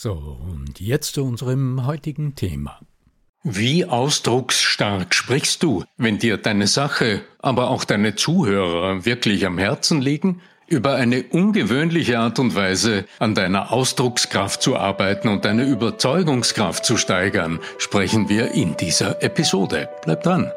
So, und jetzt zu unserem heutigen Thema. Wie ausdrucksstark sprichst du, wenn dir deine Sache, aber auch deine Zuhörer wirklich am Herzen liegen? Über eine ungewöhnliche Art und Weise an deiner Ausdruckskraft zu arbeiten und deine Überzeugungskraft zu steigern, sprechen wir in dieser Episode. Bleib dran.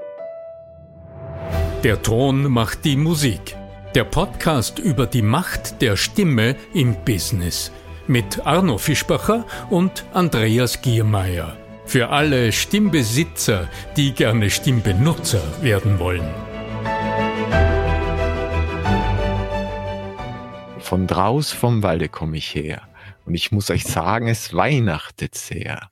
Der Ton macht die Musik. Der Podcast über die Macht der Stimme im Business mit Arno Fischbacher und Andreas Giermeier. Für alle Stimmbesitzer, die gerne Stimmbenutzer werden wollen. Von draus vom Walde komme ich her. Und ich muss euch sagen, es weihnachtet sehr.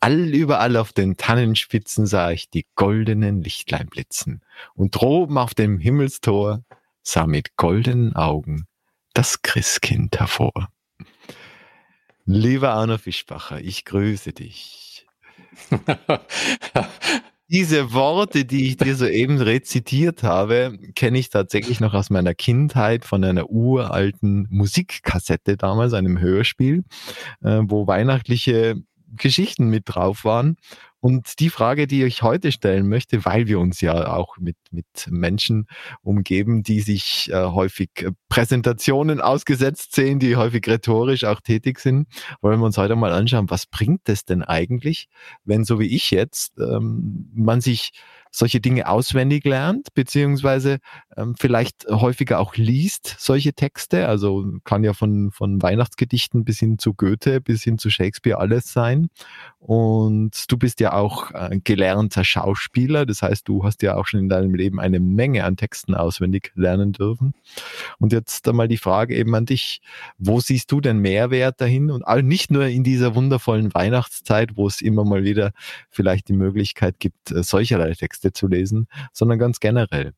All überall auf den Tannenspitzen sah ich die goldenen Lichtlein blitzen. Und droben auf dem Himmelstor sah mit goldenen Augen das Christkind hervor. Lieber Arno Fischbacher, ich grüße dich. Diese Worte, die ich dir soeben rezitiert habe, kenne ich tatsächlich noch aus meiner Kindheit von einer uralten Musikkassette damals, einem Hörspiel, äh, wo weihnachtliche Geschichten mit drauf waren. Und die Frage, die ich heute stellen möchte, weil wir uns ja auch mit, mit Menschen umgeben, die sich äh, häufig äh, Präsentationen ausgesetzt sehen, die häufig rhetorisch auch tätig sind, wollen wir uns heute mal anschauen, was bringt es denn eigentlich, wenn so wie ich jetzt ähm, man sich solche Dinge auswendig lernt, beziehungsweise ähm, vielleicht häufiger auch liest solche Texte. Also kann ja von, von Weihnachtsgedichten bis hin zu Goethe, bis hin zu Shakespeare alles sein. Und du bist ja auch äh, gelernter Schauspieler. Das heißt, du hast ja auch schon in deinem Leben eine Menge an Texten auswendig lernen dürfen. Und jetzt einmal die Frage eben an dich. Wo siehst du den Mehrwert dahin? Und all, nicht nur in dieser wundervollen Weihnachtszeit, wo es immer mal wieder vielleicht die Möglichkeit gibt, äh, solcherlei Texte Texte zu lesen, sondern ganz generell.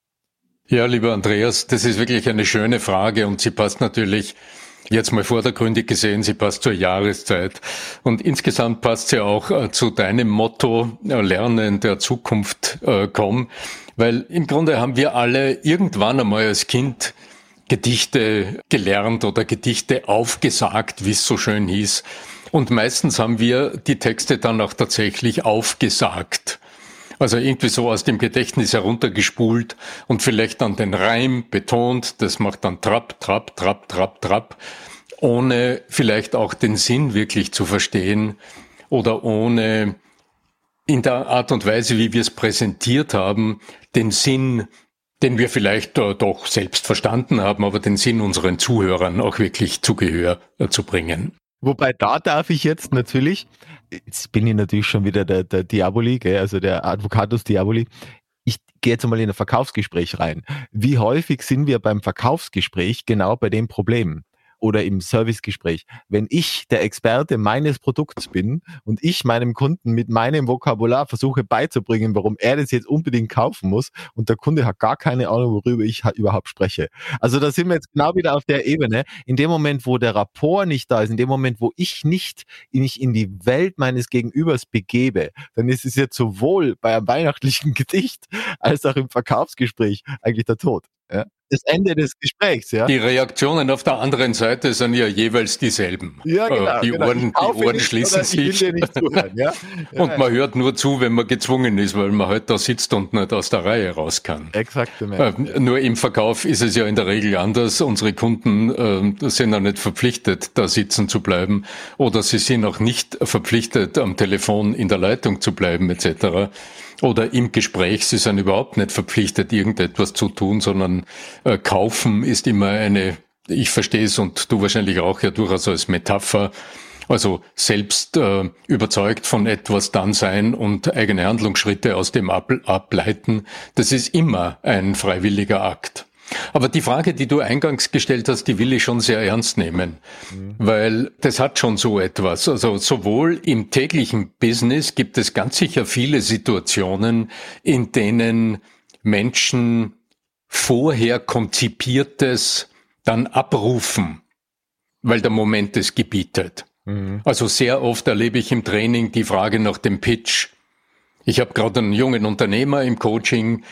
Ja, lieber Andreas, das ist wirklich eine schöne Frage und sie passt natürlich jetzt mal vordergründig gesehen, sie passt zur Jahreszeit. Und insgesamt passt sie auch äh, zu deinem Motto, äh, Lernen der Zukunft äh, komm. Weil im Grunde haben wir alle irgendwann einmal als Kind Gedichte gelernt oder Gedichte aufgesagt, wie es so schön hieß. Und meistens haben wir die Texte dann auch tatsächlich aufgesagt. Also irgendwie so aus dem Gedächtnis heruntergespult und vielleicht dann den Reim betont. Das macht dann Trapp, Trapp, Trapp, Trapp, Trapp, ohne vielleicht auch den Sinn wirklich zu verstehen oder ohne in der Art und Weise, wie wir es präsentiert haben, den Sinn, den wir vielleicht doch selbst verstanden haben, aber den Sinn unseren Zuhörern auch wirklich zu Gehör äh, zu bringen. Wobei da darf ich jetzt natürlich, jetzt bin ich natürlich schon wieder der, der Diaboli, gell, also der Advocatus Diaboli. Ich gehe jetzt mal in ein Verkaufsgespräch rein. Wie häufig sind wir beim Verkaufsgespräch genau bei dem Problem? Oder im Servicegespräch. Wenn ich der Experte meines Produkts bin und ich meinem Kunden mit meinem Vokabular versuche beizubringen, warum er das jetzt unbedingt kaufen muss und der Kunde hat gar keine Ahnung, worüber ich überhaupt spreche. Also da sind wir jetzt genau wieder auf der Ebene. In dem Moment, wo der Rapport nicht da ist, in dem Moment, wo ich nicht mich in die Welt meines Gegenübers begebe, dann ist es jetzt sowohl bei einem weihnachtlichen Gedicht als auch im Verkaufsgespräch eigentlich der Tod. Ja? Das Ende des Gesprächs, ja. Die Reaktionen auf der anderen Seite sind ja jeweils dieselben. Ja, genau. Die genau. Ohren, die Ohren schließen sich. Zuhören, ja? Ja, und man hört nur zu, wenn man gezwungen ist, weil man halt da sitzt und nicht aus der Reihe raus kann. Exakt. Äh, nur im Verkauf ist es ja in der Regel anders. Unsere Kunden äh, sind ja nicht verpflichtet, da sitzen zu bleiben oder sie sind auch nicht verpflichtet, am Telefon in der Leitung zu bleiben etc oder im Gespräch. Sie sind überhaupt nicht verpflichtet, irgendetwas zu tun, sondern äh, kaufen ist immer eine, ich verstehe es und du wahrscheinlich auch ja durchaus als Metapher, also selbst äh, überzeugt von etwas dann sein und eigene Handlungsschritte aus dem ableiten, das ist immer ein freiwilliger Akt. Aber die Frage, die du eingangs gestellt hast, die will ich schon sehr ernst nehmen, mhm. weil das hat schon so etwas. Also sowohl im täglichen Business gibt es ganz sicher viele Situationen, in denen Menschen vorher konzipiertes dann abrufen, weil der Moment es gebietet. Mhm. Also sehr oft erlebe ich im Training die Frage nach dem Pitch. Ich habe gerade einen jungen Unternehmer im Coaching,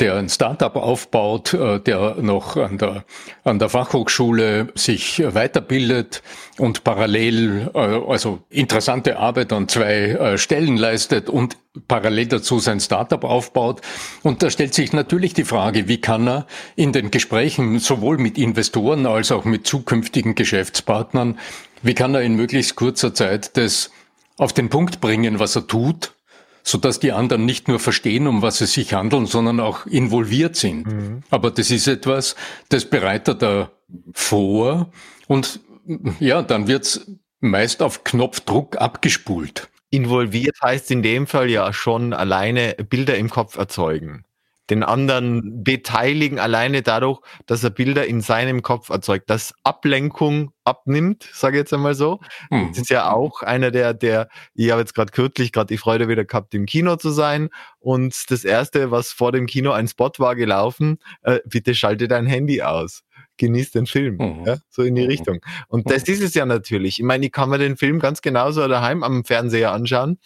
der ein Startup aufbaut, äh, der noch an der, an der Fachhochschule sich weiterbildet und parallel, äh, also interessante Arbeit an zwei äh, Stellen leistet und parallel dazu sein Startup aufbaut. Und da stellt sich natürlich die Frage, wie kann er in den Gesprächen sowohl mit Investoren als auch mit zukünftigen Geschäftspartnern, wie kann er in möglichst kurzer Zeit das auf den Punkt bringen, was er tut, so dass die anderen nicht nur verstehen, um was es sich handelt, sondern auch involviert sind. Mhm. Aber das ist etwas, das bereitet er vor und ja, dann wird's meist auf Knopfdruck abgespult. Involviert heißt in dem Fall ja schon alleine Bilder im Kopf erzeugen den anderen beteiligen, alleine dadurch, dass er Bilder in seinem Kopf erzeugt, dass Ablenkung abnimmt, sage ich jetzt einmal so. Hm. Das ist ja auch einer der, der, ich habe jetzt gerade kürzlich gerade die Freude wieder gehabt, im Kino zu sein. Und das erste, was vor dem Kino ein Spot war gelaufen, äh, bitte schalte dein Handy aus genieß den Film. Mhm. Ja, so in die mhm. Richtung. Und das mhm. ist es ja natürlich. Ich meine, ich kann mir den Film ganz genauso daheim am Fernseher anschauen,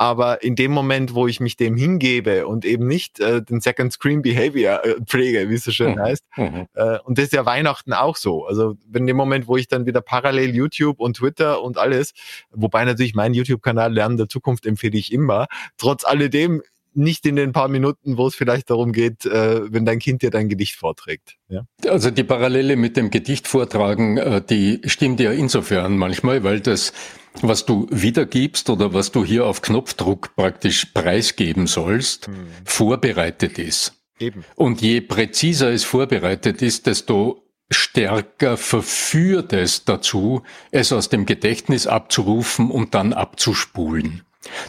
aber in dem Moment, wo ich mich dem hingebe und eben nicht äh, den Second Screen Behavior äh, pflege, wie es so schön mhm. heißt, mhm. Äh, und das ist ja Weihnachten auch so. Also in dem Moment, wo ich dann wieder parallel YouTube und Twitter und alles, wobei natürlich mein YouTube-Kanal Lernen der Zukunft empfehle ich immer, trotz alledem nicht in den paar Minuten, wo es vielleicht darum geht, äh, wenn dein Kind dir dein Gedicht vorträgt. Ja? Also die Parallele mit dem Gedicht vortragen, äh, die stimmt ja insofern manchmal, weil das, was du wiedergibst oder was du hier auf Knopfdruck praktisch preisgeben sollst, hm. vorbereitet ist. Eben. Und je präziser es vorbereitet ist, desto stärker verführt es dazu, es aus dem Gedächtnis abzurufen und dann abzuspulen.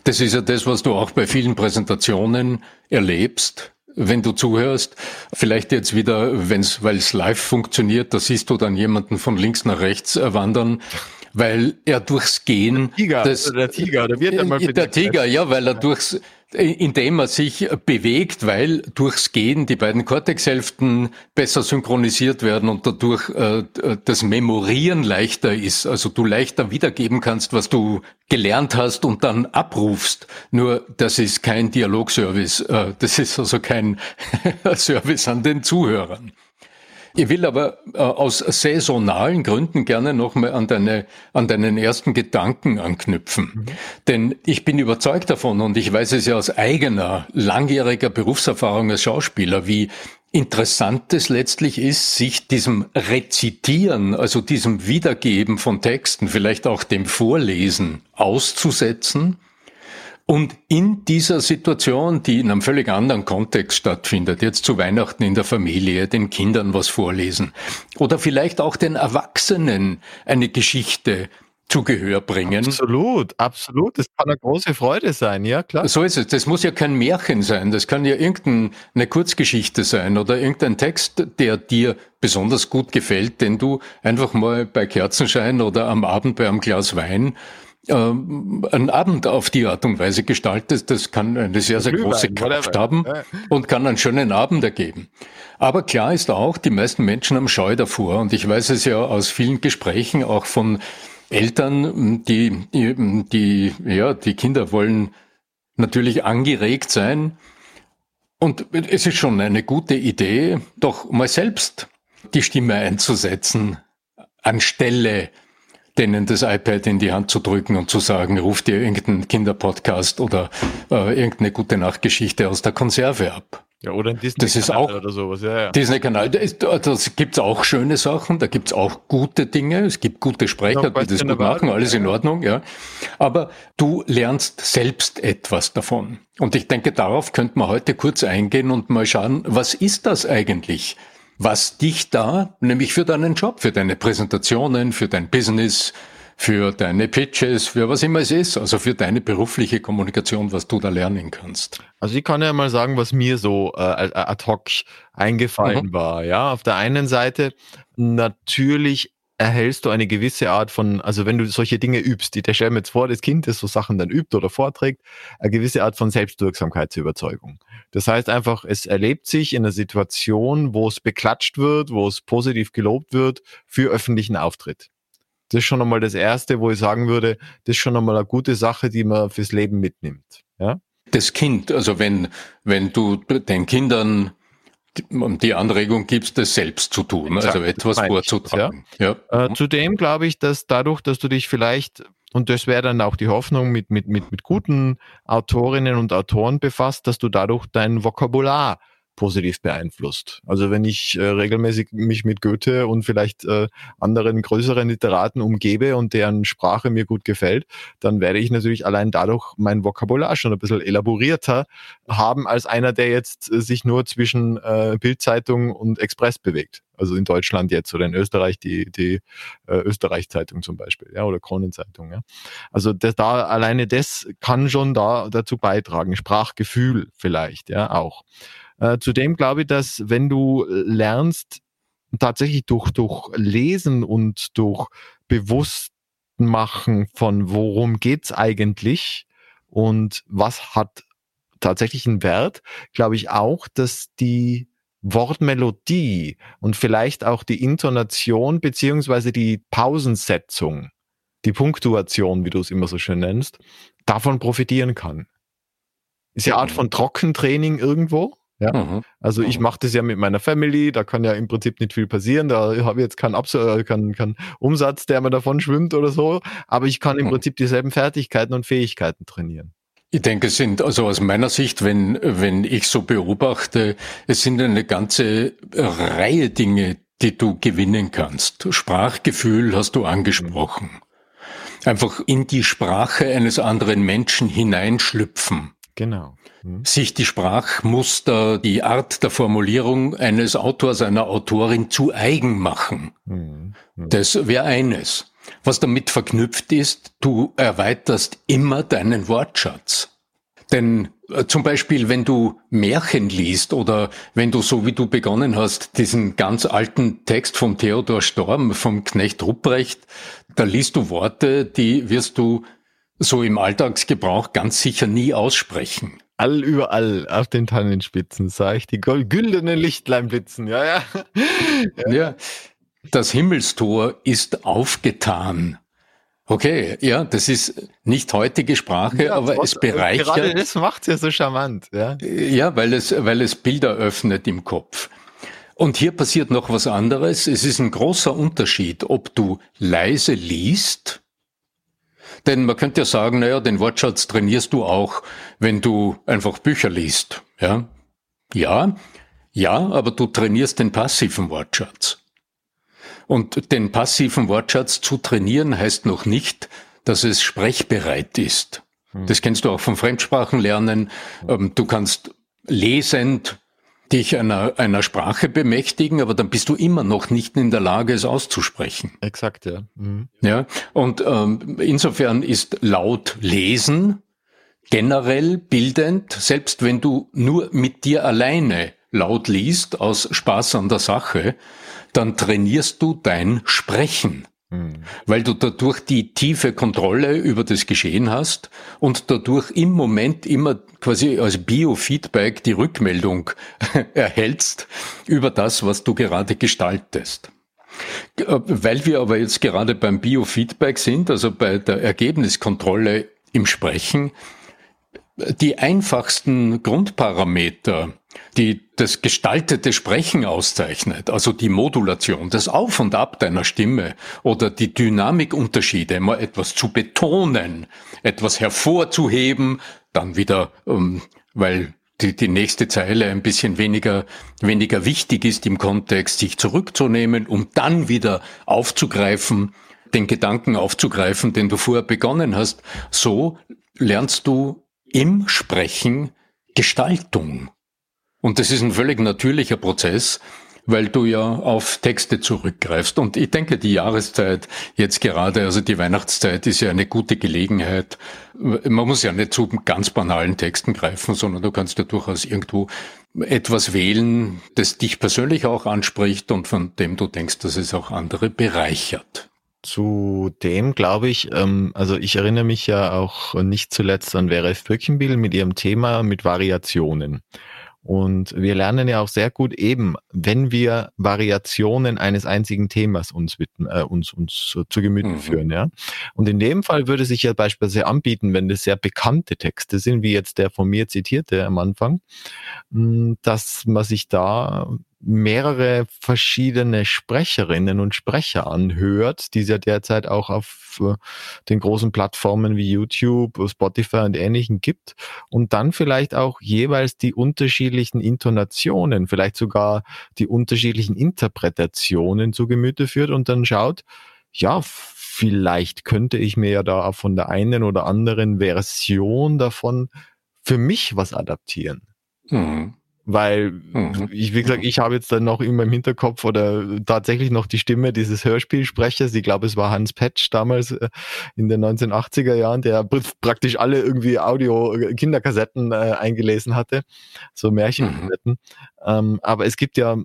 Das ist ja das, was du auch bei vielen Präsentationen erlebst, wenn du zuhörst. Vielleicht jetzt wieder, wenn's, weil es live funktioniert, da siehst du dann jemanden von links nach rechts wandern weil er durchs Gehen. Der Tiger, das, der Tiger, der wird einmal Der Tiger, ja, weil er durchs, indem er sich bewegt, weil durchs Gehen die beiden Kortexhälften besser synchronisiert werden und dadurch äh, das Memorieren leichter ist. Also du leichter wiedergeben kannst, was du gelernt hast und dann abrufst. Nur das ist kein Dialogservice. Äh, das ist also kein Service an den Zuhörern. Ich will aber äh, aus saisonalen Gründen gerne nochmal an, deine, an deinen ersten Gedanken anknüpfen. Mhm. Denn ich bin überzeugt davon und ich weiß es ja aus eigener langjähriger Berufserfahrung als Schauspieler, wie interessant es letztlich ist, sich diesem Rezitieren, also diesem Wiedergeben von Texten, vielleicht auch dem Vorlesen auszusetzen und in dieser Situation, die in einem völlig anderen Kontext stattfindet, jetzt zu Weihnachten in der Familie, den Kindern was vorlesen oder vielleicht auch den Erwachsenen eine Geschichte zu Gehör bringen. Absolut, absolut. Das kann eine große Freude sein, ja klar. So ist es. Das muss ja kein Märchen sein. Das kann ja irgendeine Kurzgeschichte sein oder irgendein Text, der dir besonders gut gefällt, den du einfach mal bei Kerzenschein oder am Abend bei einem Glas Wein ähm, einen Abend auf die Art und Weise gestaltet, das kann eine sehr, sehr große Kraft haben und kann einen schönen Abend ergeben. Aber klar ist auch, die meisten Menschen haben Scheu davor und ich weiß es ja aus vielen Gesprächen auch von Eltern, die, die, die ja, die Kinder wollen natürlich angeregt sein Und es ist schon eine gute Idee, doch mal selbst die Stimme einzusetzen, anstelle denen das iPad in die Hand zu drücken und zu sagen, ruf dir irgendeinen Kinderpodcast oder äh, irgendeine gute Nachtgeschichte aus der Konserve ab. Ja, oder ein Disney-Kanal oder sowas. Ja, ja. Disney-Kanal, das gibt's auch schöne Sachen, da gibt's auch gute Dinge, es gibt gute Sprecher, die das gut machen, alles in Ordnung, ja. Aber du lernst selbst etwas davon. Und ich denke, darauf könnte man heute kurz eingehen und mal schauen, was ist das eigentlich? Was dich da, nämlich für deinen Job, für deine Präsentationen, für dein Business, für deine Pitches, für was immer es ist, also für deine berufliche Kommunikation, was du da lernen kannst. Also ich kann ja mal sagen, was mir so äh, ad hoc eingefallen mhm. war. Ja, auf der einen Seite natürlich erhältst du eine gewisse Art von, also wenn du solche Dinge übst, die der stell mir jetzt vor, das Kind, das so Sachen dann übt oder vorträgt, eine gewisse Art von Selbstwirksamkeitsüberzeugung. Das heißt einfach, es erlebt sich in einer Situation, wo es beklatscht wird, wo es positiv gelobt wird für öffentlichen Auftritt. Das ist schon einmal das Erste, wo ich sagen würde, das ist schon einmal eine gute Sache, die man fürs Leben mitnimmt. Ja? Das Kind, also wenn, wenn du den Kindern die Anregung gibst, das selbst zu tun, Exakt, also etwas vorzutragen. Ja. ja. Äh, zudem glaube ich, dass dadurch, dass du dich vielleicht, und das wäre dann auch die Hoffnung, mit, mit, mit, mit guten Autorinnen und Autoren befasst, dass du dadurch dein Vokabular positiv beeinflusst. Also wenn ich äh, regelmäßig mich mit Goethe und vielleicht äh, anderen größeren Literaten umgebe und deren Sprache mir gut gefällt, dann werde ich natürlich allein dadurch mein Vokabular schon ein bisschen elaborierter haben als einer, der jetzt äh, sich nur zwischen äh, Bildzeitung und Express bewegt. Also in Deutschland jetzt oder in Österreich die, die äh, Österreich-Zeitung zum Beispiel, ja, oder Kronenzeitung, ja. Also das, da alleine das kann schon da dazu beitragen. Sprachgefühl vielleicht, ja, auch. Äh, zudem glaube ich, dass wenn du lernst, tatsächlich durch, durch Lesen und durch Bewusstmachen von worum geht's eigentlich und was hat tatsächlich einen Wert, glaube ich auch, dass die Wortmelodie und vielleicht auch die Intonation beziehungsweise die Pausensetzung, die Punktuation, wie du es immer so schön nennst, davon profitieren kann. Ist ja Art von Trockentraining irgendwo. Ja? Mhm. Also ich mhm. mache das ja mit meiner Family, da kann ja im Prinzip nicht viel passieren, da habe ich jetzt keinen, Abs äh, keinen, keinen Umsatz, der mir davon schwimmt oder so, aber ich kann im mhm. Prinzip dieselben Fertigkeiten und Fähigkeiten trainieren. Ich denke, es sind, also aus meiner Sicht, wenn, wenn ich so beobachte, es sind eine ganze Reihe Dinge, die du gewinnen kannst. Sprachgefühl hast du angesprochen. Einfach in die Sprache eines anderen Menschen hineinschlüpfen. Genau. Mhm. Sich die Sprachmuster, die Art der Formulierung eines Autors, einer Autorin zu eigen machen. Mhm. Mhm. Das wäre eines. Was damit verknüpft ist, du erweiterst immer deinen Wortschatz. Denn äh, zum Beispiel, wenn du Märchen liest oder wenn du, so wie du begonnen hast, diesen ganz alten Text von Theodor Storm, vom Knecht Rupprecht, da liest du Worte, die wirst du so im Alltagsgebrauch ganz sicher nie aussprechen. All überall auf den Tannenspitzen sah ich die güldenen Lichtlein blitzen. Ja, ja. ja. ja. Das Himmelstor ist aufgetan. Okay, ja, das ist nicht heutige Sprache, ja, aber es bereichert. Gerade das macht ja so charmant, ja. Ja, weil es, weil es Bilder öffnet im Kopf. Und hier passiert noch was anderes. Es ist ein großer Unterschied, ob du leise liest denn man könnte ja sagen, naja, den Wortschatz trainierst du auch, wenn du einfach Bücher liest. Ja, ja, ja, aber du trainierst den passiven Wortschatz. Und den passiven Wortschatz zu trainieren heißt noch nicht, dass es sprechbereit ist. Hm. Das kennst du auch vom Fremdsprachenlernen. Ähm, du kannst lesend dich einer, einer Sprache bemächtigen, aber dann bist du immer noch nicht in der Lage, es auszusprechen. Exakt, ja. Mhm. Ja, und ähm, insofern ist laut lesen generell bildend, selbst wenn du nur mit dir alleine laut liest, aus Spaß an der Sache, dann trainierst du dein Sprechen. Mhm. Weil du dadurch die tiefe Kontrolle über das Geschehen hast und dadurch im Moment immer quasi als Biofeedback die Rückmeldung erhältst über das, was du gerade gestaltest. Weil wir aber jetzt gerade beim Biofeedback sind, also bei der Ergebniskontrolle im Sprechen, die einfachsten Grundparameter die das gestaltete Sprechen auszeichnet, also die Modulation, das Auf und Ab deiner Stimme oder die Dynamikunterschiede, mal etwas zu betonen, etwas hervorzuheben, dann wieder, ähm, weil die, die nächste Zeile ein bisschen weniger, weniger wichtig ist im Kontext, sich zurückzunehmen, um dann wieder aufzugreifen, den Gedanken aufzugreifen, den du vorher begonnen hast. So lernst du im Sprechen Gestaltung. Und das ist ein völlig natürlicher Prozess, weil du ja auf Texte zurückgreifst. Und ich denke, die Jahreszeit jetzt gerade, also die Weihnachtszeit ist ja eine gute Gelegenheit. Man muss ja nicht zu ganz banalen Texten greifen, sondern du kannst ja durchaus irgendwo etwas wählen, das dich persönlich auch anspricht und von dem du denkst, dass es auch andere bereichert. Zudem glaube ich, ähm, also ich erinnere mich ja auch nicht zuletzt an Vera Birkenbiel mit ihrem Thema mit Variationen. Und wir lernen ja auch sehr gut eben, wenn wir Variationen eines einzigen Themas uns, äh, uns, uns zu Gemüte mhm. führen. Ja? Und in dem Fall würde sich ja beispielsweise anbieten, wenn das sehr bekannte Texte sind, wie jetzt der von mir zitierte am Anfang, hm, dass man sich da mehrere verschiedene Sprecherinnen und Sprecher anhört, die es ja derzeit auch auf äh, den großen Plattformen wie YouTube, Spotify und ähnlichen gibt und dann vielleicht auch jeweils die unterschiedlichen Intonationen, vielleicht sogar die unterschiedlichen Interpretationen zu Gemüte führt und dann schaut, ja, vielleicht könnte ich mir ja da von der einen oder anderen Version davon für mich was adaptieren. Mhm. Weil, mhm. ich, wie gesagt, ich habe jetzt dann noch in meinem Hinterkopf oder tatsächlich noch die Stimme dieses Hörspielsprechers. Ich glaube, es war Hans Petsch damals äh, in den 1980er Jahren, der praktisch alle irgendwie Audio-Kinderkassetten äh, eingelesen hatte. So Märchenkassetten. Mhm. Ähm, aber es gibt ja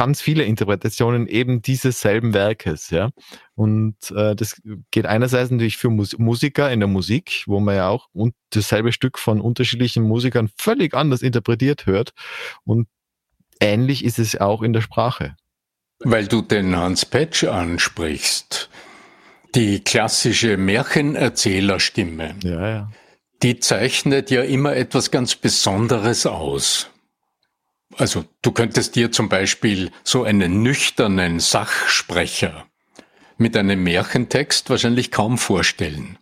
ganz viele Interpretationen eben dieses selben Werkes, ja. Und äh, das geht einerseits natürlich für Mus Musiker in der Musik, wo man ja auch und dasselbe Stück von unterschiedlichen Musikern völlig anders interpretiert hört. Und ähnlich ist es auch in der Sprache. Weil du den Hans Petsch ansprichst, die klassische Märchenerzählerstimme, ja, ja. die zeichnet ja immer etwas ganz Besonderes aus. Also du könntest dir zum Beispiel so einen nüchternen Sachsprecher mit einem Märchentext wahrscheinlich kaum vorstellen.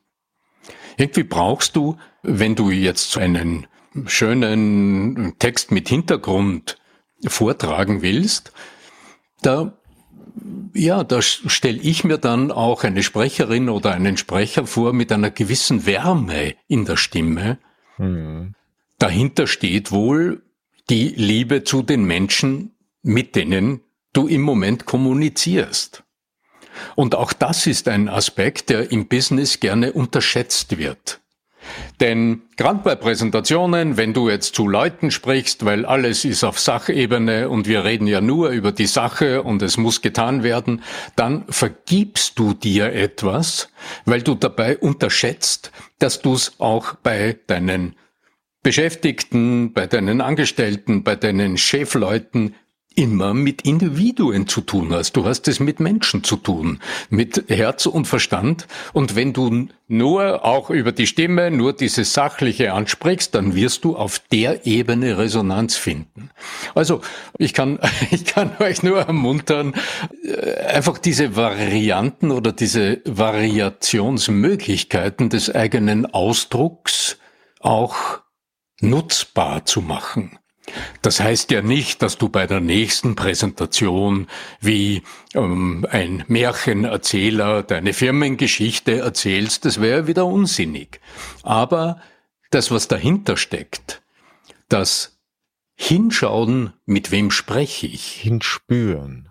Irgendwie brauchst du, wenn du jetzt so einen schönen Text mit Hintergrund vortragen willst, da ja, da stelle ich mir dann auch eine Sprecherin oder einen Sprecher vor mit einer gewissen Wärme in der Stimme. Mhm. Dahinter steht wohl die Liebe zu den Menschen, mit denen du im Moment kommunizierst. Und auch das ist ein Aspekt, der im Business gerne unterschätzt wird. Denn gerade bei Präsentationen, wenn du jetzt zu Leuten sprichst, weil alles ist auf Sachebene und wir reden ja nur über die Sache und es muss getan werden, dann vergibst du dir etwas, weil du dabei unterschätzt, dass du es auch bei deinen Beschäftigten, bei deinen Angestellten, bei deinen Chefleuten immer mit Individuen zu tun hast. Du hast es mit Menschen zu tun, mit Herz und Verstand. Und wenn du nur auch über die Stimme, nur dieses Sachliche ansprichst, dann wirst du auf der Ebene Resonanz finden. Also ich kann, ich kann euch nur ermuntern, äh, einfach diese Varianten oder diese Variationsmöglichkeiten des eigenen Ausdrucks auch nutzbar zu machen. Das heißt ja nicht, dass du bei der nächsten Präsentation wie ähm, ein Märchenerzähler deine Firmengeschichte erzählst, das wäre wieder unsinnig. Aber das, was dahinter steckt, das Hinschauen, mit wem spreche ich? Hinspüren.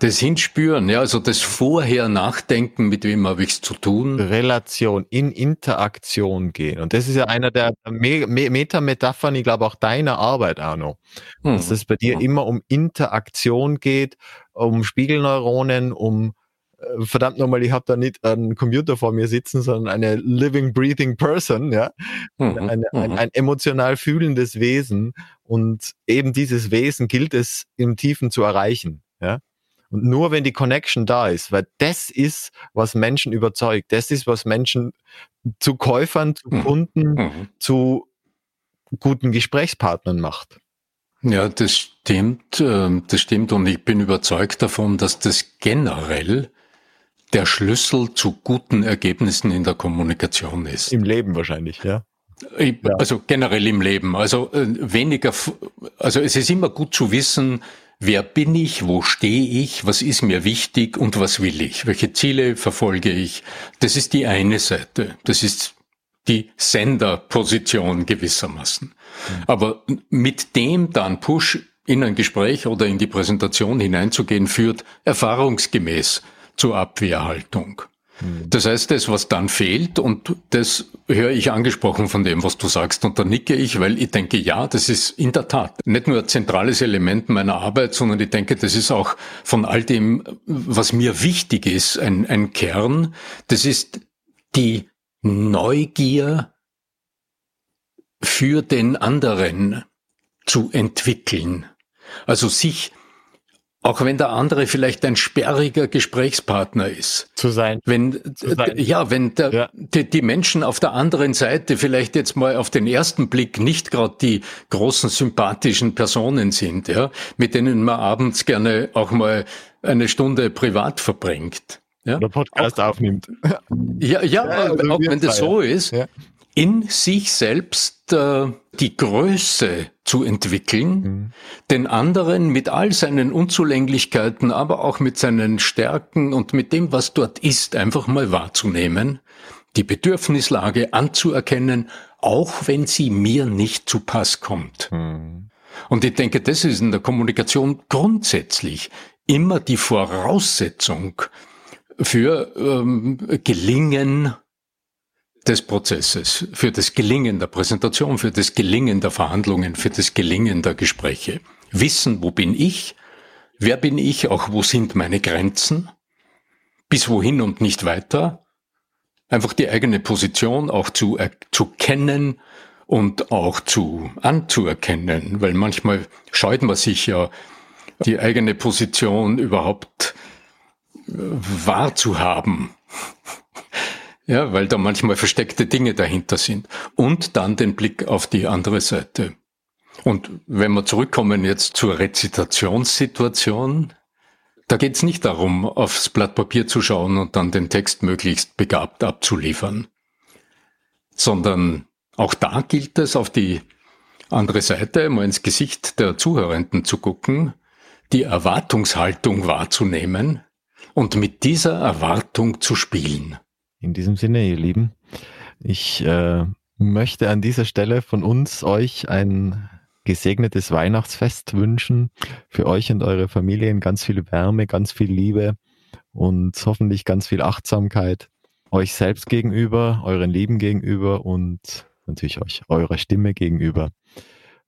Das Hinspüren, ja, also das Vorher nachdenken, mit wem habe ich es zu tun. Relation, in Interaktion gehen. Und das ist ja einer der Me Me Metametaphern, ich glaube auch deiner Arbeit, Arno. Hm. Dass es bei dir immer um Interaktion geht, um Spiegelneuronen, um äh, verdammt nochmal, ich habe da nicht einen Computer vor mir sitzen, sondern eine living, breathing person, ja, mhm, eine, ein, mhm. ein, emotional fühlendes Wesen und eben dieses Wesen gilt es im Tiefen zu erreichen, ja. Und nur wenn die Connection da ist, weil das ist, was Menschen überzeugt, das ist, was Menschen zu Käufern, zu mhm. Kunden, mhm. zu guten Gesprächspartnern macht. Ja, das stimmt, ähm, das stimmt und ich bin überzeugt davon, dass das generell der Schlüssel zu guten Ergebnissen in der Kommunikation ist. Im Leben wahrscheinlich, ja. Also generell im Leben. Also äh, weniger, also es ist immer gut zu wissen, wer bin ich, wo stehe ich, was ist mir wichtig und was will ich, welche Ziele verfolge ich. Das ist die eine Seite. Das ist die Senderposition gewissermaßen. Mhm. Aber mit dem dann Push in ein Gespräch oder in die Präsentation hineinzugehen, führt erfahrungsgemäß zur Abwehrhaltung. Mhm. Das heißt, das, was dann fehlt, und das höre ich angesprochen von dem, was du sagst, und da nicke ich, weil ich denke, ja, das ist in der Tat nicht nur ein zentrales Element meiner Arbeit, sondern ich denke, das ist auch von all dem, was mir wichtig ist, ein, ein Kern. Das ist die Neugier für den anderen zu entwickeln. Also sich, auch wenn der andere vielleicht ein sperriger Gesprächspartner ist. Zu sein. Wenn, Zu sein. ja, wenn der, ja. Die, die, Menschen auf der anderen Seite vielleicht jetzt mal auf den ersten Blick nicht gerade die großen sympathischen Personen sind, ja, mit denen man abends gerne auch mal eine Stunde privat verbringt. Ja? Oder Podcast auch, aufnimmt. Ja, ja, also auch wenn das so ist, ja. In sich selbst äh, die Größe zu entwickeln, mhm. den anderen mit all seinen Unzulänglichkeiten, aber auch mit seinen Stärken und mit dem, was dort ist, einfach mal wahrzunehmen, die Bedürfnislage anzuerkennen, auch wenn sie mir nicht zu Pass kommt. Mhm. Und ich denke, das ist in der Kommunikation grundsätzlich immer die Voraussetzung, für ähm, Gelingen des Prozesses, für das Gelingen der Präsentation, für das Gelingen der Verhandlungen, für das Gelingen der Gespräche. Wissen, wo bin ich, wer bin ich, auch wo sind meine Grenzen, bis wohin und nicht weiter. Einfach die eigene Position auch zu, äh, zu kennen und auch zu anzuerkennen, weil manchmal scheut man sich ja, die eigene Position überhaupt wahrzuhaben. Ja, weil da manchmal versteckte Dinge dahinter sind. Und dann den Blick auf die andere Seite. Und wenn wir zurückkommen jetzt zur Rezitationssituation, da geht es nicht darum, aufs Blatt Papier zu schauen und dann den Text möglichst begabt abzuliefern, sondern auch da gilt es, auf die andere Seite, mal ins Gesicht der Zuhörenden zu gucken, die Erwartungshaltung wahrzunehmen, und mit dieser Erwartung zu spielen. In diesem Sinne, ihr Lieben, ich äh, möchte an dieser Stelle von uns euch ein gesegnetes Weihnachtsfest wünschen. Für euch und eure Familien ganz viel Wärme, ganz viel Liebe und hoffentlich ganz viel Achtsamkeit euch selbst gegenüber, euren Lieben gegenüber und natürlich euch eurer Stimme gegenüber.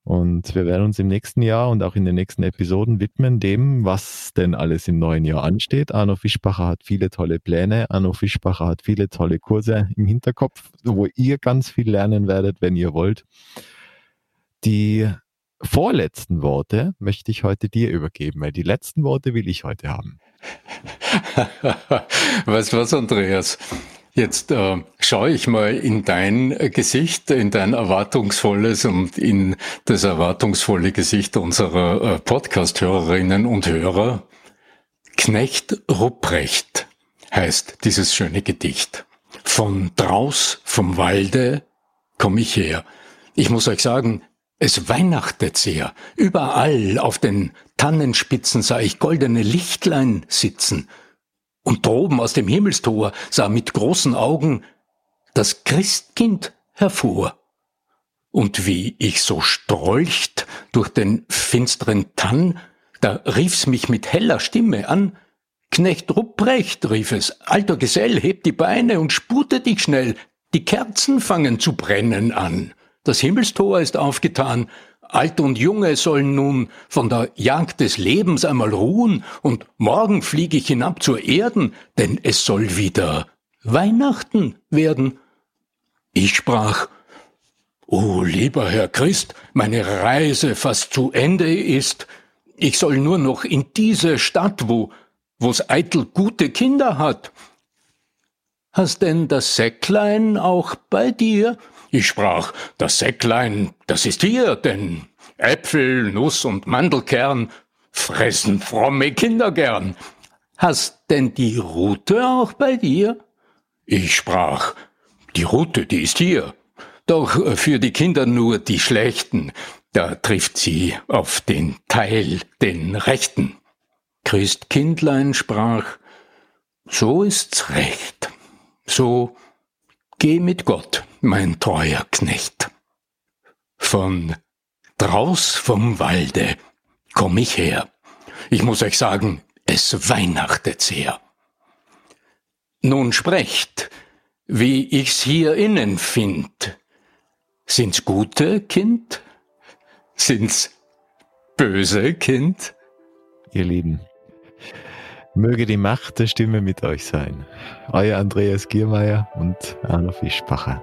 Und wir werden uns im nächsten Jahr und auch in den nächsten Episoden widmen dem, was denn alles im neuen Jahr ansteht. Arno Fischbacher hat viele tolle Pläne. Arno Fischbacher hat viele tolle Kurse im Hinterkopf, wo ihr ganz viel lernen werdet, wenn ihr wollt. Die vorletzten Worte möchte ich heute dir übergeben, weil die letzten Worte will ich heute haben. weißt du was, Andreas? Jetzt äh, schaue ich mal in dein Gesicht, in dein erwartungsvolles und in das erwartungsvolle Gesicht unserer äh, Podcast-Hörerinnen und Hörer. Knecht Rupprecht heißt dieses schöne Gedicht. Von draus vom Walde komme ich her. Ich muss euch sagen, es weihnachtet sehr. Überall auf den Tannenspitzen sah ich goldene Lichtlein sitzen und droben aus dem Himmelstor sah mit großen Augen das Christkind hervor. Und wie ich so strolcht durch den finsteren Tann, da rief's mich mit heller Stimme an. Knecht Rupprecht, rief es, alter Gesell, heb die Beine und spute dich schnell, die Kerzen fangen zu brennen an. Das Himmelstor ist aufgetan, Alt und Junge sollen nun von der Jagd des Lebens einmal ruhen, und morgen fliege ich hinab zur Erden, denn es soll wieder Weihnachten werden. Ich sprach, O lieber Herr Christ, meine Reise fast zu Ende ist, ich soll nur noch in diese Stadt, wo wo's eitel gute Kinder hat. Hast denn das Säcklein auch bei dir? Ich sprach, das Säcklein, das ist hier, denn Äpfel, Nuss und Mandelkern fressen fromme Kinder gern. Hast denn die Rute auch bei dir? Ich sprach, die Rute, die ist hier. Doch für die Kinder nur die schlechten, da trifft sie auf den Teil, den rechten. Christkindlein sprach, so ist's recht, so geh mit Gott, mein treuer Knecht. Von draus vom Walde komm ich her. Ich muss euch sagen, es weihnachtet sehr. Nun sprecht, wie ich's hier innen find. Sind's gute Kind? Sind's böse Kind? Ihr Lieben, möge die Macht der Stimme mit euch sein. Euer Andreas Giermeier und Arno Fischbacher.